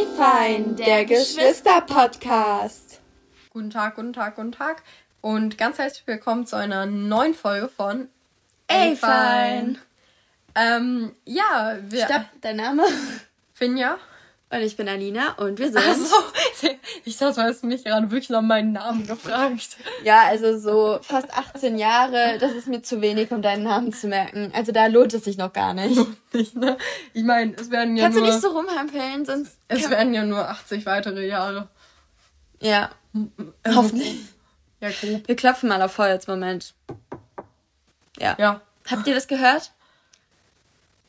Ey fein, der Geschwister-Podcast. Guten Tag, guten Tag, guten Tag. Und ganz herzlich willkommen zu einer neuen Folge von Ey fein. Ähm, ja, wir. Stopp, dein Name? Finja. Und ich bin Alina und wir sind. Also, ich dachte, du hast mich gerade wirklich nach meinem Namen gefragt. Ja, also so fast 18 Jahre, das ist mir zu wenig, um deinen Namen zu merken. Also da lohnt es sich noch gar nicht. Nicht, ne? Ich meine, es werden ja Kannst nur. du nicht so rumhampeln, sonst. es werden ja nur 80 weitere Jahre. Ja, Also, hoffentlich. Ja, grob. Wir klopfen mal auf Holz, Moment. Ja. Ja. Habt ihr das gehört?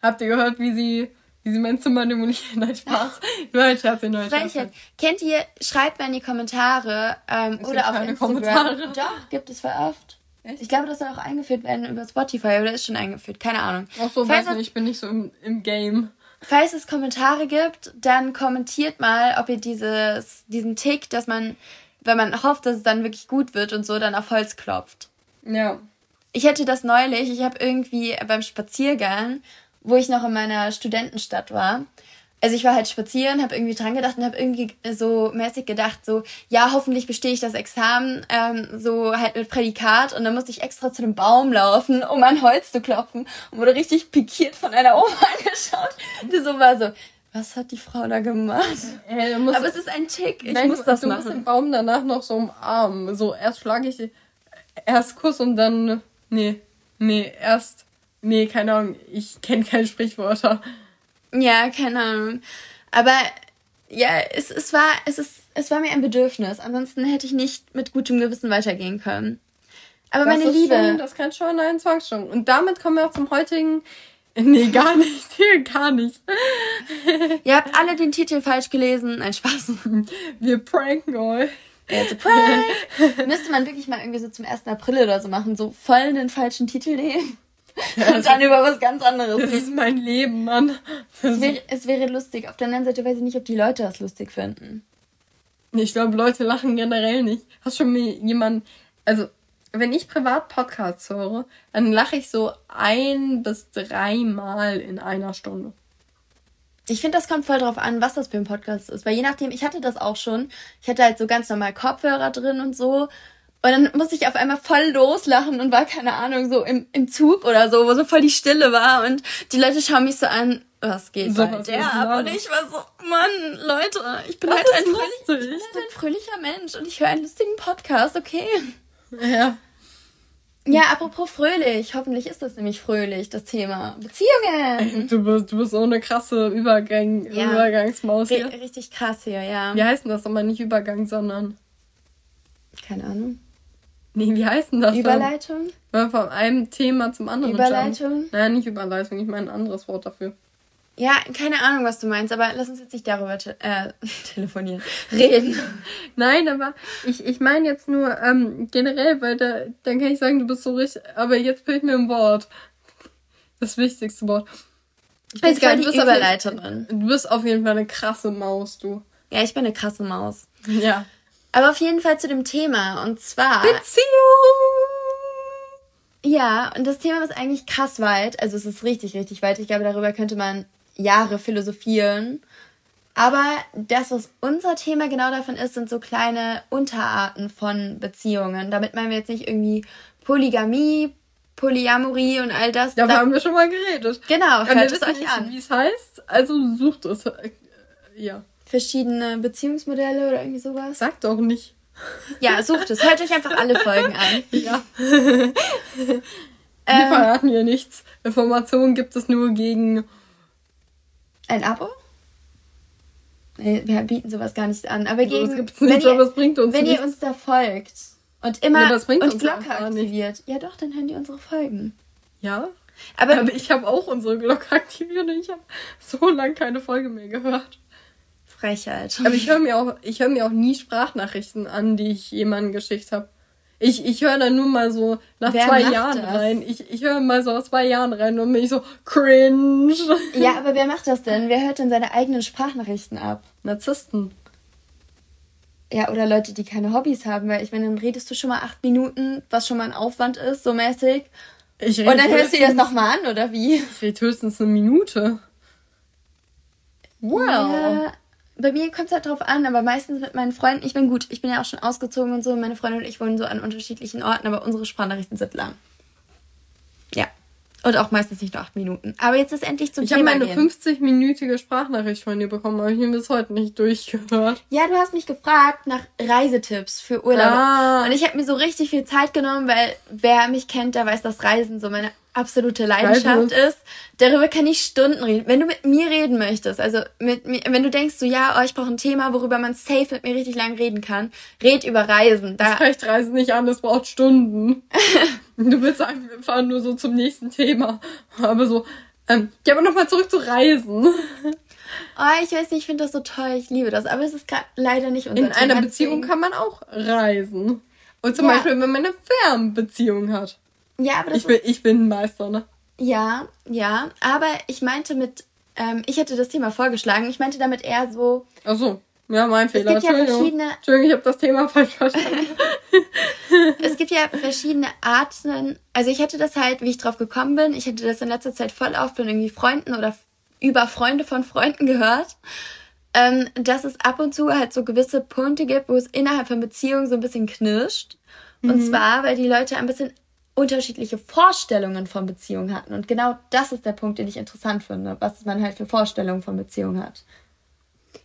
Habt ihr gehört, wie sie, wie sie mein Zimmer demolieren? Nein, Spaß. Nur ein Scherz, nur ein Scherz. Frechheit. Kennt ihr, schreibt mal in die Kommentare ähm, Es oder gibt auf keine Instagram. Kommentare. Doch, gibt es voll oft. Echt? Ich glaube, das soll auch eingeführt werden über Spotify oder ist schon eingeführt. Keine Ahnung. Ach so, Falls weiß nicht, ich bin nicht so im, im Game. Falls es Kommentare gibt, dann kommentiert mal, ob ihr dieses, diesen Tick, dass man, wenn man hofft, dass es dann wirklich gut wird und so, dann auf Holz klopft. Ja. Ich hatte das neulich, ich habe irgendwie beim Spaziergang, wo ich noch in meiner Studentenstadt war, also ich war halt spazieren, habe irgendwie dran gedacht und habe irgendwie so mäßig gedacht, so, ja, hoffentlich bestehe ich das Examen, ähm, so halt mit Prädikat und dann musste ich extra zu dem Baum laufen, um an Holz zu klopfen und wurde richtig pikiert von einer Oma angeschaut, die so war so, was hat die Frau da gemacht? Ey, du musst, Aber es ist ein Tick, ich nein, muss das du musst den machen. Baum danach noch so umarmen. So, erst schlage ich erst Kuss und dann. Nee. Nee, erst. Nee, keine Ahnung. Ich kenne keine Sprichwörter. Ja, keine Ahnung. Aber ja, es, es war, es ist, es war mir ein Bedürfnis. Ansonsten hätte ich nicht mit gutem Gewissen weitergehen können. Aber Das meine Liebe, Schon, das kann schon ein Zwangsstörung. Und damit kommen wir auch zum heutigen. Nee, gar nicht. Gar nicht. ihr habt alle den Titel falsch gelesen. Ein Spaß. Wir pranken euch. It's a prank. Müsste man wirklich mal irgendwie so zum 1. April oder so machen. So voll den falschen Titel nehmen. Und dann über was ganz anderes Das ist mein Leben, Mann. Es wäre, es wäre lustig. Auf der anderen Seite weiß ich nicht, ob die Leute das lustig finden. Ich glaube, Leute lachen generell nicht. Hast schon mir jemand, also wenn ich privat Podcasts höre, dann lache ich so ein bis dreimal in einer Stunde. Ich finde, das kommt voll drauf an, was das für ein Podcast ist. Weil je nachdem, ich hatte das auch schon. Ich hatte halt so ganz normal Kopfhörer drin und so. Und dann musste ich auf einmal voll loslachen und war, keine Ahnung, so im, im Zug oder so, wo so voll die Stille war. Und die Leute schauen mich so an, was geht So bei was der ab? Und ich war so, Mann, Leute, ich bin halt ein, fröhlich, ich bin halt ein fröhlicher Mensch und ich höre einen lustigen Podcast, okay? Ja. Ja, apropos fröhlich. Hoffentlich ist das nämlich fröhlich, das Thema. Beziehungen. Du bist, du bist so eine krasse Übergang, Ja. Übergangsmaus hier. richtig krass hier, ja. Wie heißt denn das aber nicht Übergang, sondern. Keine Ahnung. Nee, wie heißt denn das? Überleitung? Weil von einem Thema zum anderen. Überleitung? jumpen. Nein, nicht Überleitung, ich meine ein anderes Wort dafür. Ja, keine Ahnung, was du meinst, aber lass uns jetzt nicht darüber te äh, telefonieren. Reden. Nein, aber ich, ich meine jetzt nur ähm, generell, weil da, dann kann ich sagen, du bist so richtig. Aber jetzt fehlt mir ein Wort. Das wichtigste Wort. Ich bin Weiß gar nicht, du bist auf Überleiterin. Du bist auf jeden Fall eine krasse Maus, du. Ja, ich bin eine krasse Maus. Ja. Aber auf jeden Fall zu dem Thema. Und zwar. Beziehung! Ja, und das Thema ist eigentlich krass weit. Also es ist richtig, richtig weit. Ich glaube, darüber könnte man Jahre philosophieren. Aber das, was unser Thema genau davon ist, sind so kleine Unterarten von Beziehungen. Damit meinen wir jetzt nicht irgendwie Polygamie, Polyamorie und all das. Darüber Da- haben wir schon mal geredet. genau, Aber wir hört es wissen euch nicht, an. wie es heißt, also sucht es. Äh, Ja. Verschiedene Beziehungsmodelle oder irgendwie sowas. Sag doch nicht. Ja, sucht es. Hört euch einfach alle Folgen an. Ja. Wir Ähm, verraten hier nichts. Informationen gibt es nur gegen. ein Abo? Nee, wir bieten sowas gar nicht an. Aber gegen, das gibt's nicht, aber es bringt uns wenn nichts. ihr uns da folgt und immer Ja, das und uns Glocke aktiviert, ja doch, dann hören die unsere Folgen. Ja? Aber, Aber ich habe auch unsere Glocke aktiviert und ich habe so lange keine Folge mehr gehört. Frechheit. Aber ich höre mir auch, ich höre mir auch nie Sprachnachrichten an, die ich jemandem geschickt habe. Ich, ich höre dann nur mal so nach Wer zwei Jahren das? rein. Ich, ich höre mal so aus zwei Jahren rein und bin ich so cringe. ja, aber wer macht das denn? Wer hört denn seine eigenen Sprachnachrichten ab? Narzissten. Ja, oder Leute, die keine Hobbys haben, weil ich meine, dann redest du schon mal acht Minuten, was schon mal ein Aufwand ist, so mäßig. Ich Und dann hörst du dir das nochmal an, oder wie? Ich rede höchstens eine Minute. Wow. Ja, bei mir kommt es halt drauf an, aber meistens mit meinen Freunden, ich bin gut, ich bin ja auch schon ausgezogen und so, meine Freunde und ich wohnen so an unterschiedlichen Orten, aber unsere Sprachnachrichten sind lang. Ja. Und auch meistens nicht nur acht Minuten. Aber jetzt ist endlich zum ich Thema. Ich habe meine 50-minütige Sprachnachricht von dir bekommen, aber ich mir bis heute nicht durchgehört. Ja, du hast mich gefragt nach Reisetipps für Urlaub. Ah. Und ich habe mir so richtig viel Zeit genommen, weil wer mich kennt, der weiß, dass Reisen so meine absolute Leidenschaft ist. Darüber kann ich Stunden reden. Wenn du mit mir reden möchtest, also mit mir, wenn du denkst so, ja, oh, ich brauche ein Thema, worüber man safe mit mir richtig lang reden kann, red über Reisen. Da das Reisen nicht an, das braucht Stunden. du willst sagen, wir fahren nur so zum nächsten Thema. Aber so, ähm, ja, aber nochmal zurück zu Reisen. Oh, ich weiß nicht, ich finde das so toll, ich liebe das, aber es ist gerade leider nicht unser In Thema. einer Beziehung kann man auch reisen. Und zum ja. Beispiel, wenn man eine Fernbeziehung hat. Ja, aber das ich, bin, ich bin ein Meister, ne? Ja, ja. Aber ich meinte mit, ähm, ich hätte das Thema vorgeschlagen. Ich meinte damit eher so. Ach so. Ja, mein Fehler. Es gibt ja verschiedene. Entschuldigung, ich habe das Thema falsch verstanden. es gibt ja verschiedene Arten. Also ich hätte das halt, wie ich drauf gekommen bin, ich hätte das in letzter Zeit voll oft von irgendwie Freunden oder über Freunde von Freunden gehört, ähm, dass es ab und zu halt so gewisse Punkte gibt, wo es innerhalb von Beziehungen so ein bisschen knirscht. Und mhm. zwar, weil die Leute ein bisschen unterschiedliche Vorstellungen von Beziehungen hatten. Und genau das ist der Punkt, den ich interessant finde, was man halt für Vorstellungen von Beziehungen hat.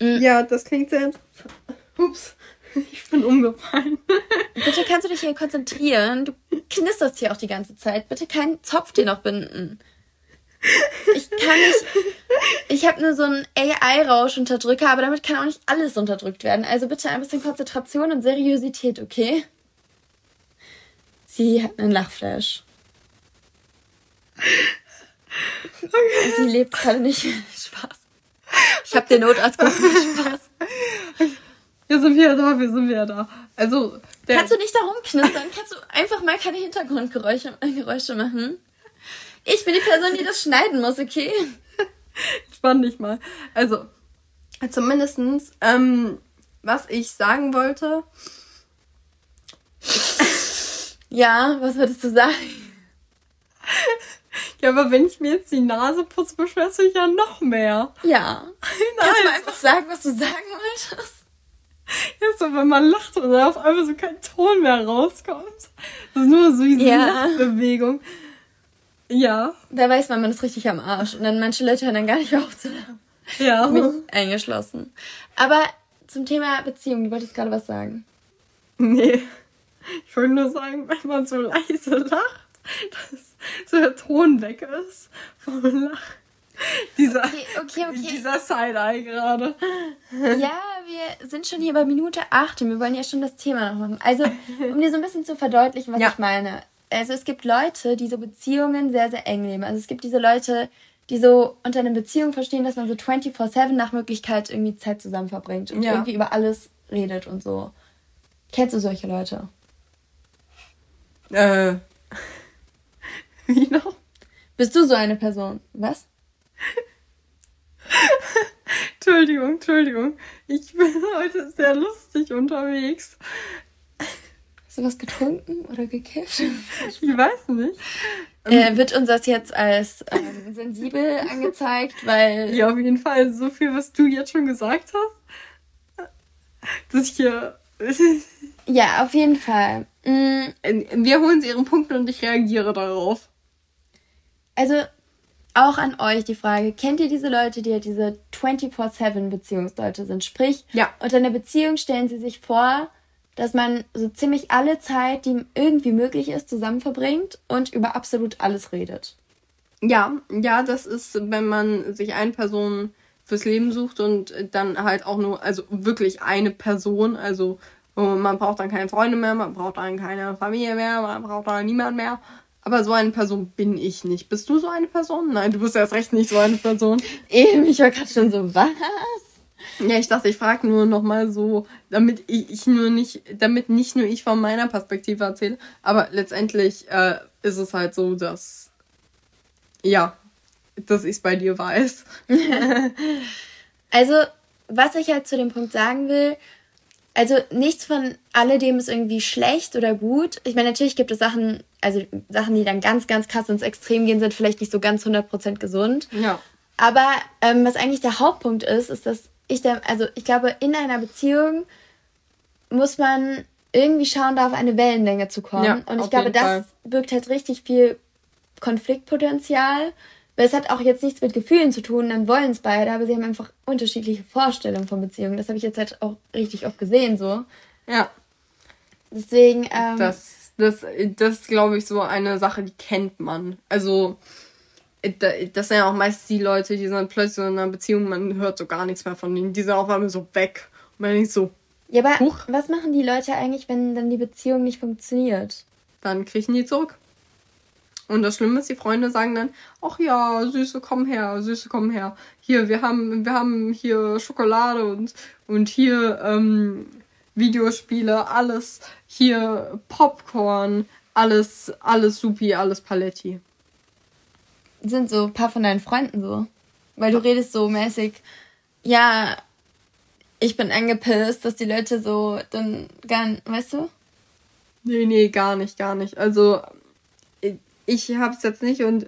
Mhm. Ja, das klingt sehr interessant. Ups, ich bin umgefallen. Bitte kannst du dich hier konzentrieren. Du knisterst hier auch die ganze Zeit. Bitte keinen Zopf dir noch binden. Ich kann nicht. Ich habe nur so einen AI-Rausch-Unterdrücker, aber damit kann auch nicht alles unterdrückt werden. Also bitte ein bisschen Konzentration und Seriosität, okay? Sie hat einen Lachflash. Okay. Sie lebt gerade nicht. Spaß. Ich habe den Notarzt gerufen. Spaß. Wir sind wieder da, wir sind wieder da. Also, Kannst du nicht da rumknistern? Kannst du einfach mal keine Hintergrundgeräusche Geräusche machen? Ich bin die Person, die das schneiden muss, okay? Spann dich mal. Also, zumindestens, ähm, was ich sagen wollte. Ja, was würdest du sagen? Ja, aber wenn ich mir jetzt die Nase putze, beschwerst du dich ja noch mehr. Ja. Nein. Kannst du mal einfach sagen, was du sagen wolltest? Ja, so, wenn man lacht und dann auf einmal so kein Ton mehr rauskommt. Das ist nur so diese ja. Lachbewegung. Ja. Da weiß man, man ist richtig am Arsch. Und dann manche Leute hören dann gar nicht auf zu lachen. Ja. Mich eingeschlossen. Aber zum Thema Beziehung, du wolltest gerade was sagen. Nee. Ich wollte nur sagen, wenn man so leise lacht, dass so der Ton weg ist vom Lachen. Dieser, okay, okay, okay. dieser Side-Eye gerade. Ja, wir sind schon hier bei Minute 8 und wir wollen ja schon das Thema noch machen. Also, um dir so ein bisschen zu verdeutlichen, was ja. ich meine. Also, es gibt Leute, die so Beziehungen sehr, sehr eng leben. Also, es gibt diese Leute, die so unter einer Beziehung verstehen, dass man so 24-7 nach Möglichkeit irgendwie Zeit zusammen verbringt und ja. irgendwie über alles redet und so. Kennst du solche Leute? Äh. Wie noch? Bist du so eine Person? Was? Entschuldigung, Entschuldigung. Ich bin heute sehr lustig unterwegs. Hast du was getrunken oder gekifft? Ich weiß nicht. Äh, wird uns das jetzt als ähm, sensibel angezeigt, weil. Ja, auf jeden Fall. So viel, was du jetzt schon gesagt hast, dass ich hier. Ja, auf jeden Fall. Mm, wir holen sie ihren Punkt und ich reagiere darauf. Also auch an euch die Frage, kennt ihr diese Leute, die ja diese 24-7 Beziehungsleute sind? Sprich, ja. unter einer Beziehung stellen sie sich vor, dass man so ziemlich alle Zeit, die irgendwie möglich ist, zusammen verbringt und über absolut alles redet. Ja, ja, das ist, wenn man sich eine Person fürs Leben sucht und dann halt auch nur, also wirklich eine Person, also man braucht dann keine Freunde mehr, man braucht dann keine Familie mehr, man braucht dann niemand mehr. Aber so eine Person bin ich nicht. Bist du so eine Person? Nein, du bist erst recht nicht so eine Person. Eben, ich war gerade schon so, was? Ja, ich dachte, ich frage nur nochmal so, damit ich, ich, nur nicht, damit nicht nur ich von meiner Perspektive erzähle. Aber letztendlich äh, ist es halt so, dass, ja, dass ich es bei dir weiß. also, was ich halt zu dem Punkt sagen will, also nichts von alledem ist irgendwie schlecht oder gut. Ich meine, natürlich gibt es Sachen, also Sachen, die dann ganz, ganz krass ins Extrem gehen, sind vielleicht nicht so ganz 100% gesund. Ja. Aber ähm, was eigentlich der Hauptpunkt ist, ist, dass ich, also ich glaube, in einer Beziehung muss man irgendwie schauen, da auf eine Wellenlänge zu kommen. Ja, und ich glaube, das Fall. birgt halt richtig viel Konfliktpotenzial. Weil es hat auch jetzt nichts mit Gefühlen zu tun, dann wollen es beide, aber sie haben einfach unterschiedliche Vorstellungen von Beziehungen. Das habe ich jetzt halt auch richtig oft gesehen so. Ja. Deswegen. Ähm, das, das, das ist, glaube ich, so eine Sache, die kennt man. Also, das sind ja auch meist die Leute, die sind plötzlich in einer Beziehung, man hört so gar nichts mehr von denen. Die sind auf einmal so weg. Und man denkt so, ja, aber Huch. was machen die Leute eigentlich, wenn dann die Beziehung nicht funktioniert? Dann kriechen die zurück. Und das Schlimme ist, die Freunde sagen dann, ach ja, Süße, komm her, Süße, komm her. Hier, wir haben, wir haben hier Schokolade und, und hier ähm, Videospiele, alles, hier Popcorn, alles, alles supi, alles Paletti. Sind so ein paar von deinen Freunden so? Weil du redest so mäßig, ja, ich bin angepisst, dass die Leute so dann gar weißt du? Nee, nee, gar nicht, gar nicht. Also ich hab's jetzt nicht und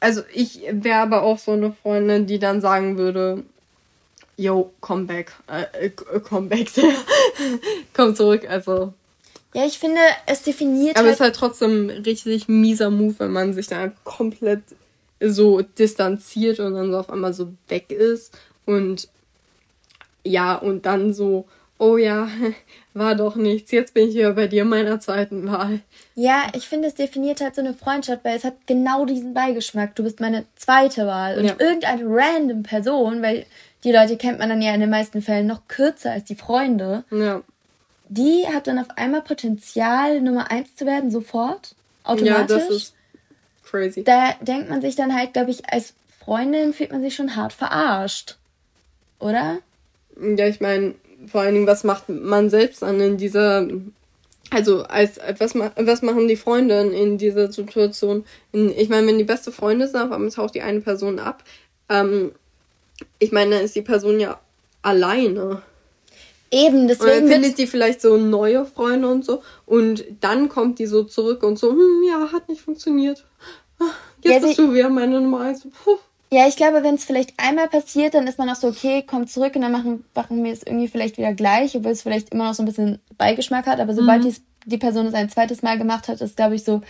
also ich wäre aber auch so eine Freundin, die dann sagen würde, yo, come back, äh, äh come back, komm zurück, also. Ja, ich finde, es definiert Aber halt es ist halt trotzdem richtig mieser Move, wenn man sich dann komplett so distanziert und dann so auf einmal so weg ist und ja, und dann so, oh ja, war doch nichts, jetzt bin ich wieder bei dir meiner zweiten Wahl. Ja, ich finde, es definiert halt so eine Freundschaft, weil es hat genau diesen Beigeschmack. Du bist meine zweite Wahl. Und ja. irgendeine random Person, weil die Leute kennt man dann ja in den meisten Fällen noch kürzer als die Freunde. Ja. Die hat dann auf einmal Potenzial, Nummer eins zu werden, sofort. Automatisch. Ja, das ist crazy. Da denkt man sich dann halt, glaube ich, als Freundin fühlt man sich schon hart verarscht. Oder? Ja, ich meine, vor allen Dingen, was macht man selbst an in dieser, also als was, was machen die Freunde in dieser Situation? In, ich meine, wenn die beste Freunde sind, auf einmal taucht die eine Person ab. Ähm, ich meine, dann ist die Person ja alleine. Eben, deswegen. Und dann findet die vielleicht so neue Freunde und so. Und dann kommt die so zurück und so, hm, ja, hat nicht funktioniert. Ah, jetzt ja, bist du wieder meine Nummer eins. Puh. Ja, ich glaube, wenn es vielleicht einmal passiert, dann ist man auch so, okay, komm zurück und dann machen, machen wir es irgendwie vielleicht wieder gleich, obwohl es vielleicht immer noch so ein bisschen Beigeschmack hat. Aber sobald mhm. die Person es ein zweites Mal gemacht hat, ist, glaube ich, so,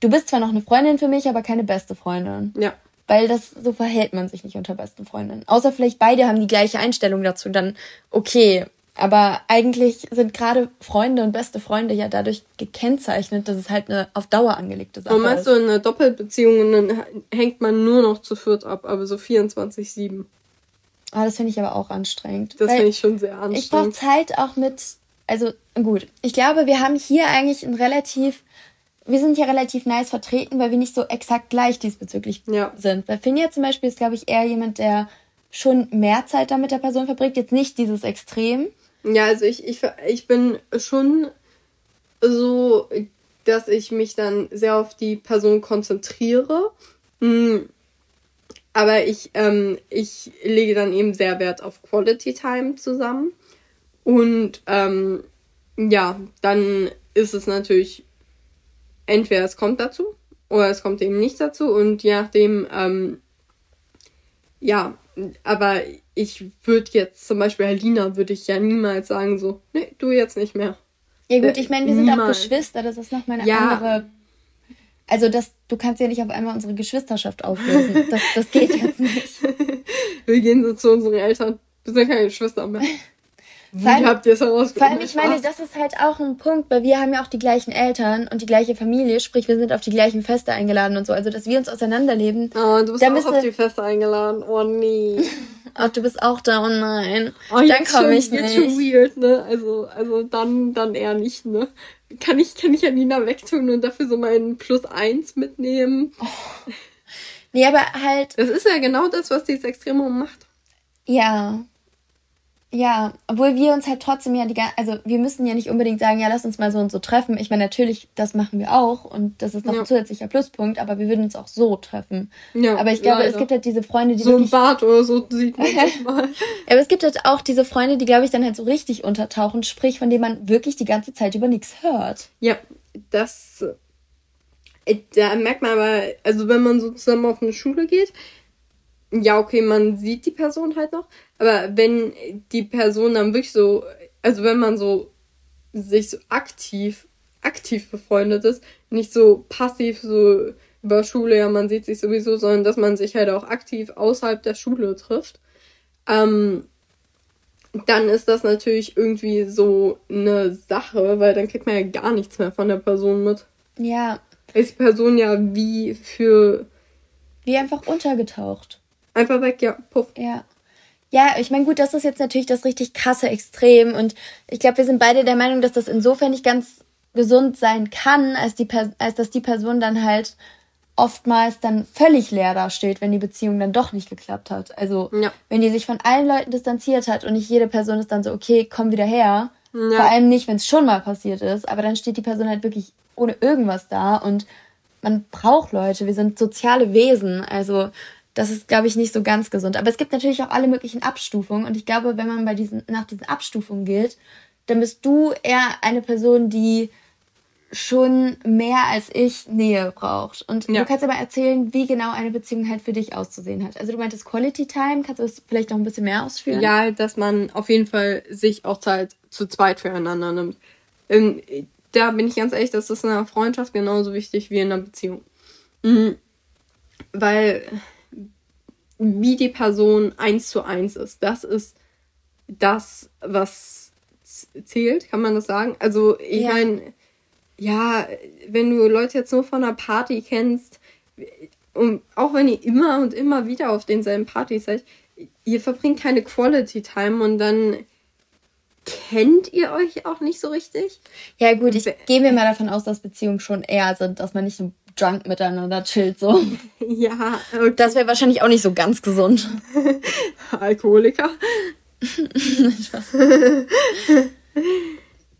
du bist zwar noch eine Freundin für mich, aber keine beste Freundin. Ja. Weil das, so verhält man sich nicht unter besten Freundinnen. Außer vielleicht beide haben die gleiche Einstellung dazu, dann okay. Aber eigentlich sind gerade Freunde und beste Freunde ja dadurch gekennzeichnet, dass es halt eine auf Dauer angelegte Sache und meinst ist. du, in einer Doppelbeziehung und dann hängt man nur noch zu viert ab, aber so 24-7. Ah, das finde ich aber auch anstrengend. Das finde ich schon sehr anstrengend. Ich brauche Zeit auch mit, also gut, ich glaube, wir haben hier eigentlich ein relativ, wir sind hier relativ nice vertreten, weil wir nicht so exakt gleich diesbezüglich ja. sind. Weil Finja zum Beispiel ist, glaube ich, eher jemand, der schon mehr Zeit da mit der Person verbringt, jetzt nicht dieses Extrem. Ja, also ich, ich, ich bin schon so, dass ich mich dann sehr auf die Person konzentriere. Hm. Aber ich, ähm, ich lege dann eben sehr Wert auf Quality Time zusammen. Und ähm, ja, dann ist es natürlich entweder es kommt dazu oder es kommt eben nicht dazu. Und je nachdem, ähm, ja, aber ich würde jetzt zum Beispiel Alina würde ich ja niemals sagen so, nee, du jetzt nicht mehr. Ja gut, ich meine, wir sind niemals. auch Geschwister, das ist nochmal eine ja. andere. Also das, du kannst ja nicht auf einmal unsere Geschwisterschaft auflösen. Das, das geht jetzt nicht. wir gehen so zu unseren Eltern. Wir sind keine Geschwister mehr. Wie allem, habt ihr es herausgefunden? Vor allem, ich meine, das ist halt auch ein Punkt, weil wir haben ja auch die gleichen Eltern und die gleiche Familie, sprich, wir sind auf die gleichen Feste eingeladen und so. Also, dass wir uns auseinanderleben. Oh, du bist auch auf die Feste eingeladen. Oh, nee. Ach, du bist auch da, oh nein. Oh, dann komme ich nicht. Jetzt schon weird, ne? Also, also dann, dann eher nicht, ne? Kann ich, kann ich Janina wegtun und dafür so meinen Plus eins mitnehmen? Oh. Nee, aber halt. Das ist ja genau das, was dieses Extremum macht. Ja. Ja, obwohl wir uns halt trotzdem ja die also wir müssen ja nicht unbedingt sagen, ja, lass uns mal so und so treffen. Ich meine, natürlich, das machen wir auch und das ist noch ja. ein zusätzlicher Pluspunkt, aber wir würden uns auch so treffen. Ja, aber ich glaube, leider. es gibt halt diese Freunde, die so wirklich... ein Bad oder so sieht man das mal. aber es gibt halt auch diese Freunde, die glaube ich dann halt so richtig untertauchen, sprich, von denen man wirklich die ganze Zeit über nichts hört. Ja, das äh, da merkt man aber, also wenn man so zusammen auf eine Schule geht, ja, okay, man sieht die Person halt noch, aber wenn die Person dann wirklich so, also wenn man so sich so aktiv, aktiv befreundet ist, nicht so passiv so über Schule, ja, man sieht sich sowieso, sondern dass man sich halt auch aktiv außerhalb der Schule trifft, ähm, dann ist das natürlich irgendwie so eine Sache, weil dann kriegt man ja gar nichts mehr von der Person mit. Ja. Ist die Person ja wie für. Wie einfach untergetaucht. Einfach weg, ja, puff. Ja. Ja, ich meine, gut, das ist jetzt natürlich das richtig krasse Extrem und ich glaube, wir sind beide der Meinung, dass das insofern nicht ganz gesund sein kann, als, die als dass die Person dann halt oftmals dann völlig leer dasteht, wenn die Beziehung dann doch nicht geklappt hat. Also ja. wenn die sich von allen Leuten distanziert hat und nicht jede Person ist dann so, okay, komm wieder her. Ja. Vor allem nicht, wenn es schon mal passiert ist, aber dann steht die Person halt wirklich ohne irgendwas da und man braucht Leute, wir sind soziale Wesen, also das ist, glaube ich, nicht so ganz gesund. Aber es gibt natürlich auch alle möglichen Abstufungen und ich glaube, wenn man bei diesen, nach diesen Abstufungen geht, dann bist du eher eine Person, die schon mehr als ich Nähe braucht. Und ja. du kannst aber erzählen, wie genau eine Beziehung halt für dich auszusehen hat. Also du meintest Quality Time, kannst du das vielleicht noch ein bisschen mehr ausführen? Ja, dass man auf jeden Fall sich auch Zeit zu zweit füreinander nimmt. Ähm, da bin ich ganz ehrlich, das ist in einer Freundschaft genauso wichtig wie in einer Beziehung. Mhm. Weil wie die Person eins zu eins ist, das ist das, was zählt, kann man das sagen? Also ich ja. meine ja, wenn du Leute jetzt nur von einer Party kennst, und auch wenn ihr immer und immer wieder auf denselben Partys seid, ihr verbringt keine Quality Time und dann kennt ihr euch auch nicht so richtig. Ja, gut, ich gehe mir mal davon aus, dass Beziehungen schon eher sind, dass man nicht so drunk miteinander chillt, so. Ja, okay. Das wäre wahrscheinlich auch nicht so ganz gesund. Alkoholiker.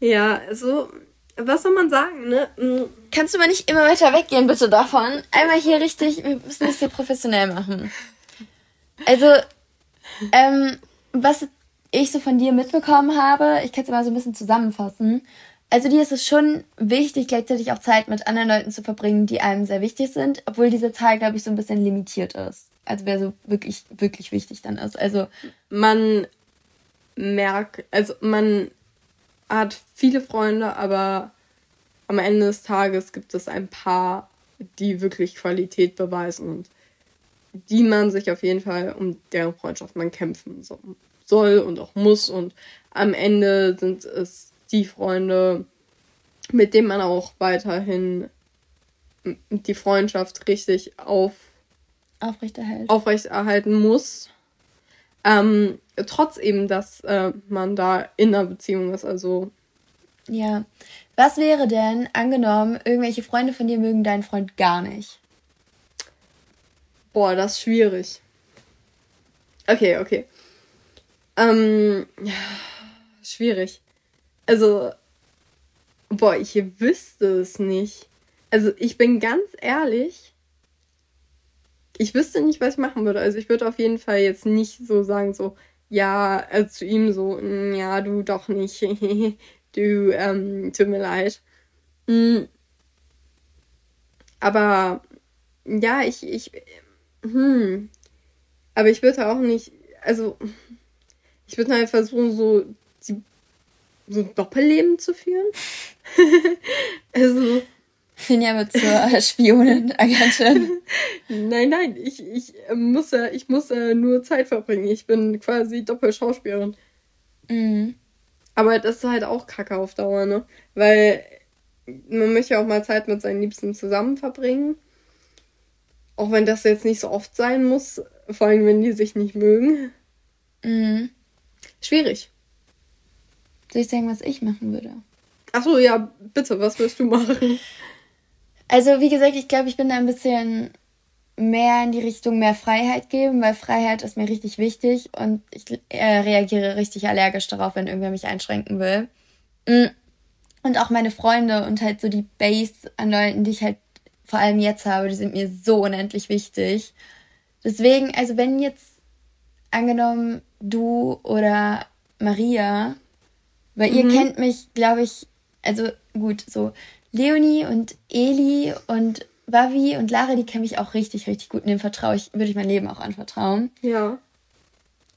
ja, so, was soll man sagen, ne? Mm. Kannst du mal nicht immer weiter weggehen, bitte davon? Einmal hier richtig, wir müssen das hier professionell machen. Also, ähm, was ich so von dir mitbekommen habe, ich kann es mal so ein bisschen zusammenfassen. Also dir ist es schon wichtig, gleichzeitig auch Zeit mit anderen Leuten zu verbringen, die einem sehr wichtig sind, obwohl diese Zahl, glaube ich, so ein bisschen limitiert ist. Also wer so wirklich, wirklich wichtig dann ist. Also man merkt, also man hat viele Freunde, aber am Ende des Tages gibt es ein paar, die wirklich Qualität beweisen und die man sich auf jeden Fall um deren Freundschaft man kämpfen soll und auch muss. Und am Ende sind es die Freunde, mit denen man auch weiterhin die Freundschaft richtig auf aufrechterhält. aufrechterhalten muss. Ähm, trotz eben, dass äh, man da in einer Beziehung ist. Also. Ja. Was wäre denn, angenommen, irgendwelche Freunde von dir mögen deinen Freund gar nicht? Boah, das ist schwierig. Okay, okay. Ähm, ja, schwierig. Also, boah, ich wüsste es nicht. Also, ich bin ganz ehrlich, ich wüsste nicht, was ich machen würde. Also ich würde auf jeden Fall jetzt nicht so sagen, so, ja, also zu ihm so, mm, ja, du doch nicht. du, ähm, tut mir leid. Mhm. Aber ja, ich, ich, hm. Aber ich würde auch nicht, also ich würde halt versuchen, so, die, so ein Doppelleben zu führen. also Finja wird zur Spionin, Agentin. Nein, nein, ich, ich muss ja, ich muss ja nur Zeit verbringen. Ich bin quasi Doppelschauspielerin. Mhm. Aber das ist halt auch Kacke auf Dauer, ne? Weil man möchte ja auch mal Zeit mit seinen Liebsten zusammen verbringen. Auch wenn das jetzt nicht so oft sein muss, vor allem wenn die sich nicht mögen. Mhm. Schwierig. Soll ich sagen, was ich machen würde? Achso, ja, bitte, was wirst du machen? Also, wie gesagt, ich glaube, ich bin da ein bisschen mehr in die Richtung mehr Freiheit geben, weil Freiheit ist mir richtig wichtig und ich äh, reagiere richtig allergisch darauf, wenn irgendwer mich einschränken will. Mm. Und auch meine Freunde und halt so die Base an Leuten, die ich halt vor allem jetzt habe, die sind mir so unendlich wichtig. Deswegen, also wenn jetzt angenommen du oder Maria, weil mhm. ihr kennt mich, glaube ich, also gut, so Leonie und Eli und Wavi und Lara, die kenne ich auch richtig, richtig gut. Und dem vertraue ich, würde ich mein Leben auch anvertrauen. Ja.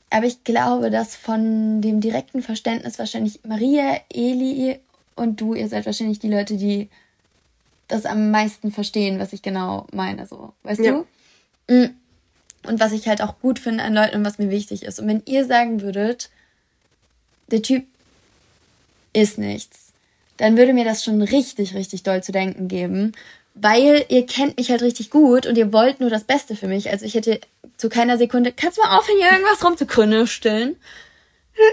Aber ich glaube, dass von dem direkten Verständnis wahrscheinlich Maria, Eli und du, ihr seid wahrscheinlich die Leute, die das am meisten verstehen, was ich genau meine, so. Weißt ja. du? Mm. Und was ich halt auch gut finde an Leuten und was mir wichtig ist. Und wenn ihr sagen würdet, der Typ ist nichts, dann würde mir das schon richtig, richtig doll zu denken geben. Weil ihr kennt mich halt richtig gut und ihr wollt nur das Beste für mich. Also ich hätte zu keiner Sekunde, kannst du mal aufhören, hier irgendwas rumzukünsteln?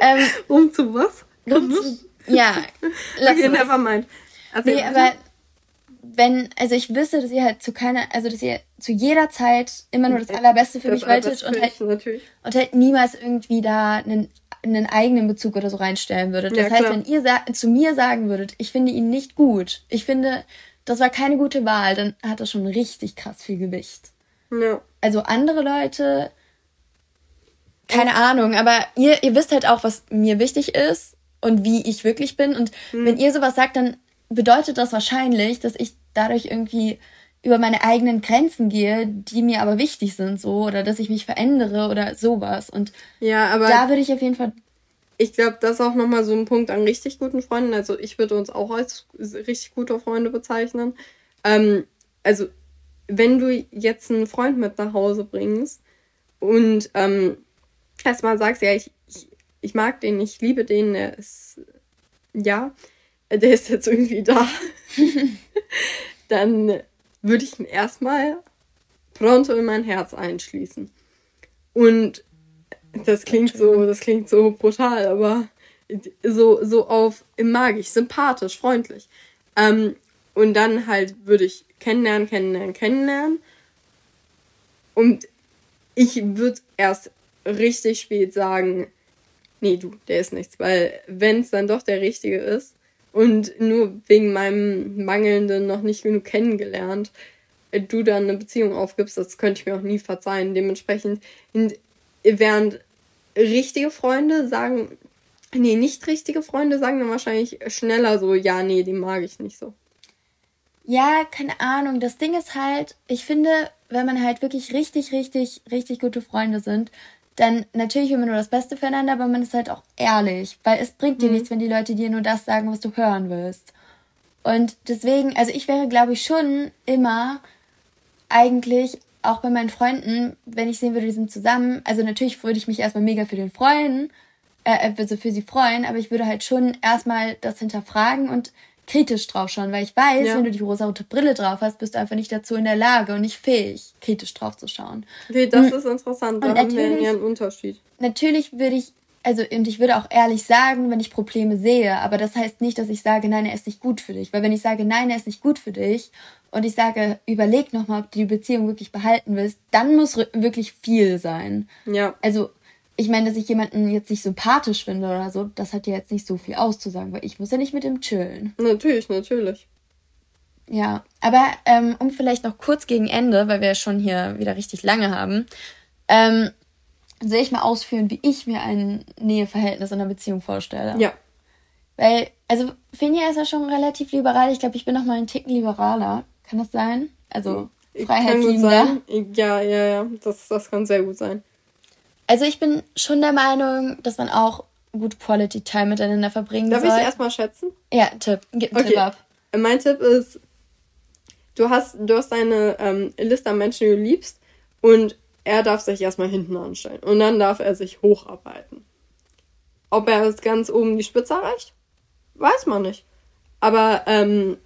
ähm, um zu was? Um zu, ja. okay, never mind. Erzähl nee, aber wenn, also ich wüsste, dass ihr halt zu keiner, also dass ihr zu jeder Zeit immer nur das Allerbeste für das mich wolltet und halt, und halt niemals irgendwie da einen, einen eigenen Bezug oder so reinstellen würdet. Das ja, heißt, wenn ihr zu mir sagen würdet, ich finde ihn nicht gut, ich finde, das war keine gute Wahl, dann hat das schon richtig krass viel Gewicht. Ja. Also andere Leute, keine Ahnung, aber ihr, ihr wisst halt auch, was mir wichtig ist und wie ich wirklich bin. Und hm. wenn ihr sowas sagt, dann bedeutet das wahrscheinlich, dass ich dadurch irgendwie über meine eigenen Grenzen gehe, die mir aber wichtig sind, so, oder dass ich mich verändere oder sowas. Und ja, aber da würde ich auf jeden Fall. Ich glaube, das ist auch nochmal so ein Punkt an richtig guten Freunden. Also ich würde uns auch als richtig gute Freunde bezeichnen. Ähm, also, wenn du jetzt einen Freund mit nach Hause bringst und ähm, erstmal sagst, ja, ich, ich, ich mag den, ich liebe den, der ist ja, der ist jetzt irgendwie da, dann würde ich ihn erstmal pronto in mein Herz einschließen. Und das klingt so, das klingt so brutal, aber so, so auf magisch, sympathisch, freundlich. Ähm, und dann halt würde ich kennenlernen, kennenlernen, kennenlernen. Und ich würde erst richtig spät sagen, nee, du, der ist nichts. Weil wenn es dann doch der Richtige ist, und nur wegen meinem mangelnden noch nicht genug kennengelernt, äh, du dann eine Beziehung aufgibst, das könnte ich mir auch nie verzeihen. Dementsprechend, während richtige Freunde sagen, nee, nicht richtige Freunde sagen dann wahrscheinlich schneller so, ja, nee, die mag ich nicht so. Ja, keine Ahnung. Das Ding ist halt, ich finde, wenn man halt wirklich richtig, richtig, richtig gute Freunde sind, dann natürlich will man nur das Beste füreinander, aber man ist halt auch ehrlich, weil es bringt dir mhm. nichts, wenn die Leute dir nur das sagen, was du hören willst. Und deswegen, also ich wäre, glaube ich, schon immer eigentlich auch bei meinen Freunden, wenn ich sehen würde, die sind zusammen, also natürlich würde ich mich erstmal mega für den freuen, äh, also für sie freuen, aber ich würde halt schon erstmal das hinterfragen und kritisch drauf schauen, weil ich weiß, ja. wenn du die rosa-rote Brille drauf hast, bist du einfach nicht dazu in der Lage und nicht fähig, kritisch drauf zu schauen. Okay, das hm. ist interessant, da und haben wir ja einen Unterschied. Natürlich würde ich, also und ich würde auch ehrlich sagen, wenn ich Probleme sehe, aber das heißt nicht, dass ich sage, nein, er ist nicht gut für dich, weil wenn ich sage, nein, er ist nicht gut für dich und ich sage, überleg nochmal, ob du die Beziehung wirklich behalten willst, dann muss wirklich viel sein. Ja. Also ich meine, dass ich jemanden jetzt nicht sympathisch finde oder so, das hat ja jetzt nicht so viel auszusagen, weil ich muss ja nicht mit ihm chillen. Natürlich, natürlich. Ja, aber ähm, um vielleicht noch kurz gegen Ende, weil wir ja schon hier wieder richtig lange haben, ähm, soll ich mal ausführen, wie ich mir ein Näheverhältnis in einer Beziehung vorstelle. Ja. Weil, also Finja ist ja schon relativ liberal. Ich glaube, ich bin noch mal ein Ticken liberaler. Kann das sein? Also Freiheitsliebender. Ja, ja, ja. Das, das kann sehr gut sein. Also ich bin schon der Meinung, dass man auch gut Quality Time miteinander verbringen Darf soll. Darf ich erstmal schätzen? Ja, Tipp. Gib einen okay. Tipp ab. Mein Tipp ist, du hast, du hast eine ähm, Liste an Menschen, die du liebst und er darf sich erstmal hinten anstellen und dann darf er sich hocharbeiten. Ob er es ganz oben die Spitze erreicht, weiß man nicht. Aber ähm,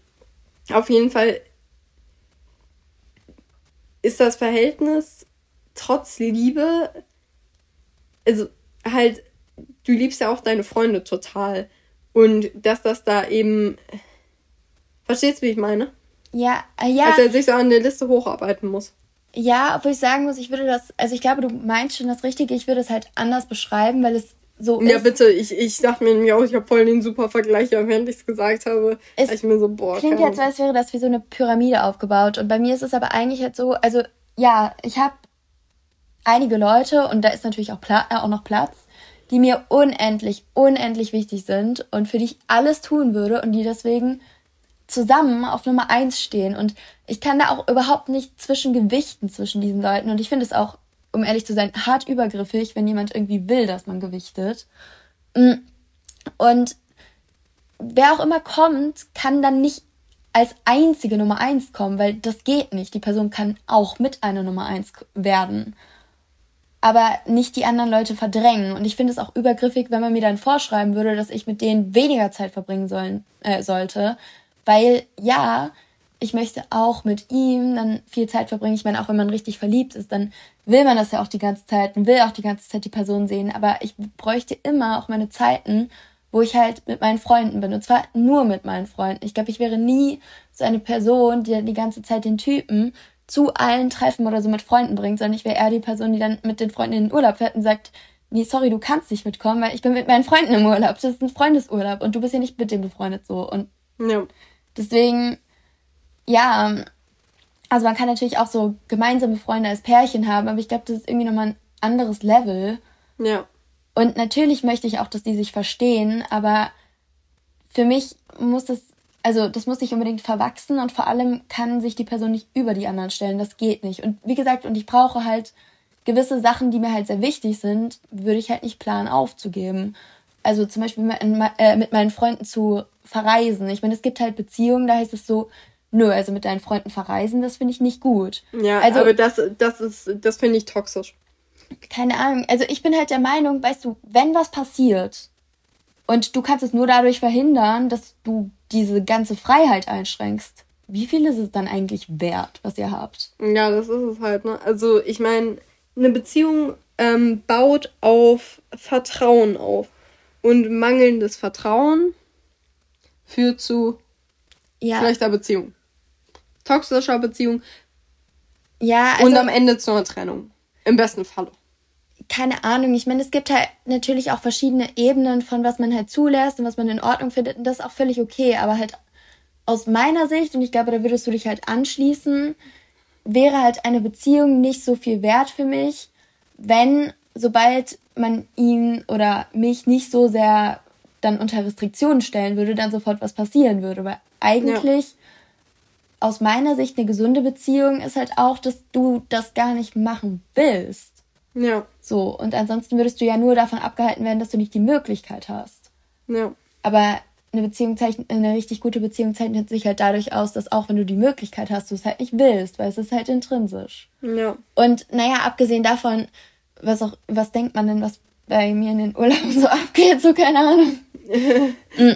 auf jeden Fall ist das Verhältnis trotz Liebe also halt, du liebst ja auch deine Freunde total. Und dass das da eben. Verstehst du, wie ich meine? Ja, äh, ja. Dass er sich so an der Liste hocharbeiten muss. Ja, obwohl ich sagen muss, ich würde das, also ich glaube, du meinst schon das Richtige, ich würde es halt anders beschreiben, weil es so ja, ist. Ja, bitte, ich, ich dachte mir nämlich auch, ich habe voll den super Vergleich, während ich es gesagt habe. Es ich mir so, boah. Klingt jetzt, als wäre das wie so eine Pyramide aufgebaut. Und bei mir ist es aber eigentlich halt so, also ja, ich habe einige Leute, und da ist natürlich auch, Pla äh, auch noch Platz, die mir unendlich, unendlich wichtig sind und für die ich alles tun würde und die deswegen zusammen auf Nummer eins stehen. Und ich kann da auch überhaupt nicht zwischen gewichten zwischen diesen Leuten. Und ich finde es auch, um ehrlich zu sein, hart übergriffig, wenn jemand irgendwie will, dass man gewichtet. Mm. Und wer auch immer kommt, kann dann nicht als einzige Nummer eins kommen, weil das geht nicht. Die Person kann auch mit einer Nummer eins werden. Aber nicht die anderen Leute verdrängen. Und ich finde es auch übergriffig, wenn man mir dann vorschreiben würde, dass ich mit denen weniger Zeit verbringen sollen, äh, sollte. Weil ja, ich möchte auch mit ihm dann viel Zeit verbringen. Ich meine, auch wenn man richtig verliebt ist, dann will man das ja auch die ganze Zeit und will auch die ganze Zeit die Person sehen. Aber ich bräuchte immer auch meine Zeiten, wo ich halt mit meinen Freunden bin. Und zwar nur mit meinen Freunden. Ich glaube, ich wäre nie so eine Person, die die ganze Zeit den Typen zu allen Treffen oder so mit Freunden bringt, sondern ich wäre eher die Person, die dann mit den Freunden in den Urlaub fährt und sagt, nee, sorry, du kannst nicht mitkommen, weil ich bin mit meinen Freunden im Urlaub. Das ist ein Freundesurlaub und du bist ja nicht mit dem befreundet so. Und ja. deswegen, ja, also man kann natürlich auch so gemeinsame Freunde als Pärchen haben, aber ich glaube, das ist irgendwie nochmal ein anderes Level. Ja. Und natürlich möchte ich auch, dass die sich verstehen, aber für mich muss das, also das muss nicht unbedingt verwachsen und vor allem kann sich die Person nicht über die anderen stellen. Das geht nicht. Und wie gesagt, und ich brauche halt gewisse Sachen, die mir halt sehr wichtig sind, würde ich halt nicht planen aufzugeben. Also zum Beispiel mit, äh, mit meinen Freunden zu verreisen. Ich meine, es gibt halt Beziehungen, da heißt es so, nö, also mit deinen Freunden verreisen, das finde ich nicht gut. Ja, also, aber das, das ist, das finde ich toxisch keine Ahnung. Also ich bin halt der Meinung, weißt du, wenn was passiert und du kannst es nur dadurch verhindern, dass du diese ganze Freiheit einschränkst, wie viel ist es dann eigentlich wert, was ihr habt? Ja, das ist es halt, ne? Also ich meine, eine Beziehung ähm, baut auf Vertrauen auf. Und mangelndes Vertrauen führt zu ja. schlechter Beziehung. Toxischer Beziehung. Ja, also, Und am Ende zu einer Trennung. Im besten Falle. Keine Ahnung. Ich meine, es gibt halt natürlich auch verschiedene Ebenen von was man halt zulässt und was man in Ordnung findet. Und das ist auch völlig okay. Aber halt aus meiner Sicht, und ich glaube, da würdest du dich halt anschließen, wäre halt eine Beziehung nicht so viel wert für mich, wenn sobald man ihn oder mich nicht so sehr dann unter Restriktionen stellen würde, dann sofort was passieren würde. Weil eigentlich ja aus meiner Sicht eine gesunde Beziehung ist halt auch, dass du das gar nicht machen willst. Ja. So, und ansonsten würdest du ja nur davon abgehalten werden, dass du nicht die Möglichkeit hast. Ja. Aber eine Beziehung zeichnet, eine richtig gute Beziehung zeichnet sich halt dadurch aus, dass auch wenn du die Möglichkeit hast, du es halt nicht willst, weil es ist halt intrinsisch. Ja. Und naja, abgesehen davon, was auch, was denkt man denn, was bei mir in den Urlauben so abgeht, so keine Ahnung. Mm.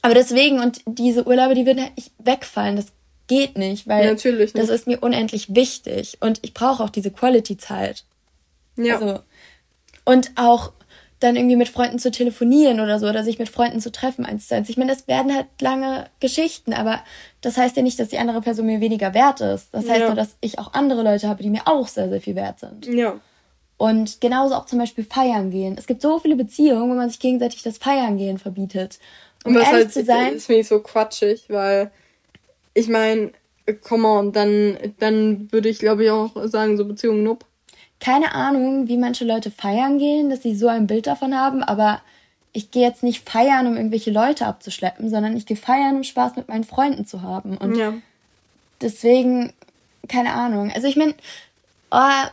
Aber deswegen, und diese Urlaube, die würden halt nicht wegfallen. Das geht nicht, weil Natürlich nicht. das ist mir unendlich wichtig und ich brauche auch diese Quality-Zeit. Ja. Also, und auch dann irgendwie mit Freunden zu telefonieren oder so oder sich mit Freunden zu treffen eins zu eins. Ich meine, das werden halt lange Geschichten, aber das heißt ja nicht, dass die andere Person mir weniger wert ist. Das heißt ja. nur, dass ich auch andere Leute habe, die mir auch sehr, sehr viel wert sind. Ja. Und genauso auch zum Beispiel feiern gehen. Es gibt so viele Beziehungen, wo man sich gegenseitig das Feiern gehen verbietet. Um ehrlich halt, zu sein. Das finde ich so quatschig, weil ich meine, come on, dann, dann würde ich glaube ich auch sagen, so Beziehungen nope. Keine Ahnung, wie manche Leute feiern gehen, dass sie so ein Bild davon haben, aber ich gehe jetzt nicht feiern, um irgendwelche Leute abzuschleppen, sondern ich gehe feiern, um Spaß mit meinen Freunden zu haben. Und ja. deswegen, keine Ahnung. Also ich meine, oh,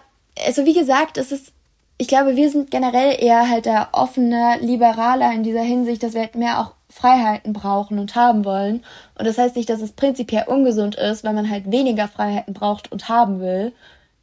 also wie gesagt, es ist, ich glaube, wir sind generell eher halt der offene, liberaler in dieser Hinsicht, dass wir halt mehr auch Freiheiten brauchen und haben wollen. Und das heißt nicht, dass es prinzipiell ungesund ist, weil man halt weniger Freiheiten braucht und haben will.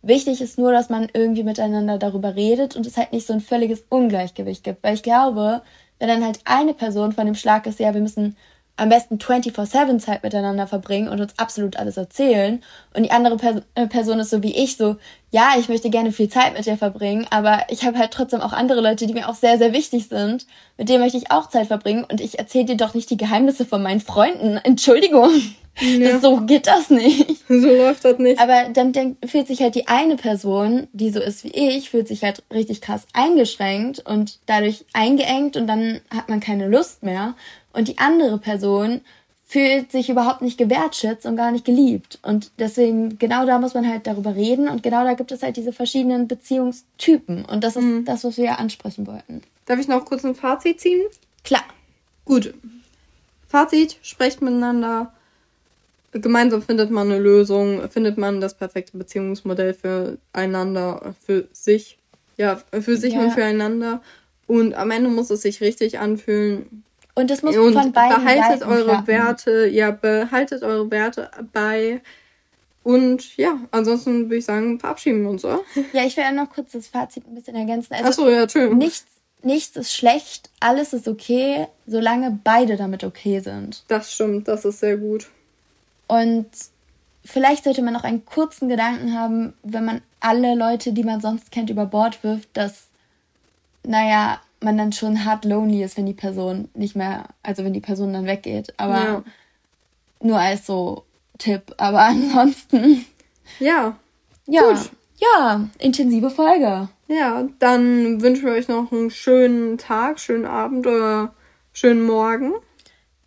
Wichtig ist nur, dass man irgendwie miteinander darüber redet und es halt nicht so ein völliges Ungleichgewicht gibt. Weil ich glaube, wenn dann halt eine Person von dem Schlag ist, ja, wir müssen am besten 24-7 Zeit miteinander verbringen und uns absolut alles erzählen. Und die andere Pers äh, Person ist so wie ich, so, ja, ich möchte gerne viel Zeit mit dir verbringen, aber ich habe halt trotzdem auch andere Leute, die mir auch sehr, sehr wichtig sind. Mit denen möchte ich auch Zeit verbringen und ich erzähle dir doch nicht die Geheimnisse von meinen Freunden. Entschuldigung. Ja. So geht das nicht. So läuft das nicht. Aber dann denk, fühlt sich halt die eine Person, die so ist wie ich, fühlt sich halt richtig krass eingeschränkt und dadurch eingeengt und dann hat man keine Lust mehr. Und die andere Person fühlt sich überhaupt nicht gewertschätzt und gar nicht geliebt. Und deswegen, genau da muss man halt darüber reden. Und genau da gibt es halt diese verschiedenen Beziehungstypen. Und das ist mhm. das, was wir ja ansprechen wollten. Darf ich noch kurz ein Fazit ziehen? Klar. Gut. Fazit, sprecht miteinander, gemeinsam findet man eine Lösung, findet man das perfekte Beziehungsmodell für einander, für sich. Ja, für sich Ja. und füreinander. Und am Ende muss es sich richtig anfühlen. Und das muss und von beiden behaltet Seiten eure klappen. Werte, ja, behaltet eure Werte bei. Und ja, ansonsten würde ich sagen, verabschieden wir uns, oder? Ja, ich will ja noch kurz das Fazit ein bisschen ergänzen. Also Achso, ja, Entschuldigung. nichts, nichts ist schlecht, alles ist okay, solange beide damit okay sind. Das stimmt, das ist sehr gut. Und vielleicht sollte man noch einen kurzen Gedanken haben, wenn man alle Leute, die man sonst kennt, über Bord wirft, dass, naja, man dann schon hart lonely ist, wenn die Person nicht mehr, also wenn die Person dann weggeht. Aber Ja. nur als so Tipp. Aber ansonsten, Ja, ja, Gut. ja, intensive Folge. ja, dann wünschen wir euch noch einen schönen Tag, schönen Abend oder schönen Morgen.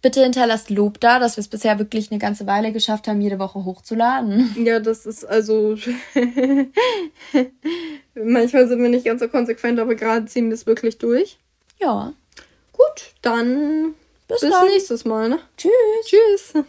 Bitte hinterlasst Lob da, dass wir es bisher wirklich eine ganze Weile geschafft haben, jede Woche hochzuladen. Ja, das ist also. Manchmal sind wir nicht ganz so konsequent, aber gerade ziehen wir es wirklich durch. Ja. Gut, dann Bis bis dann. nächstes Mal, ne? Tschüss. Tschüss.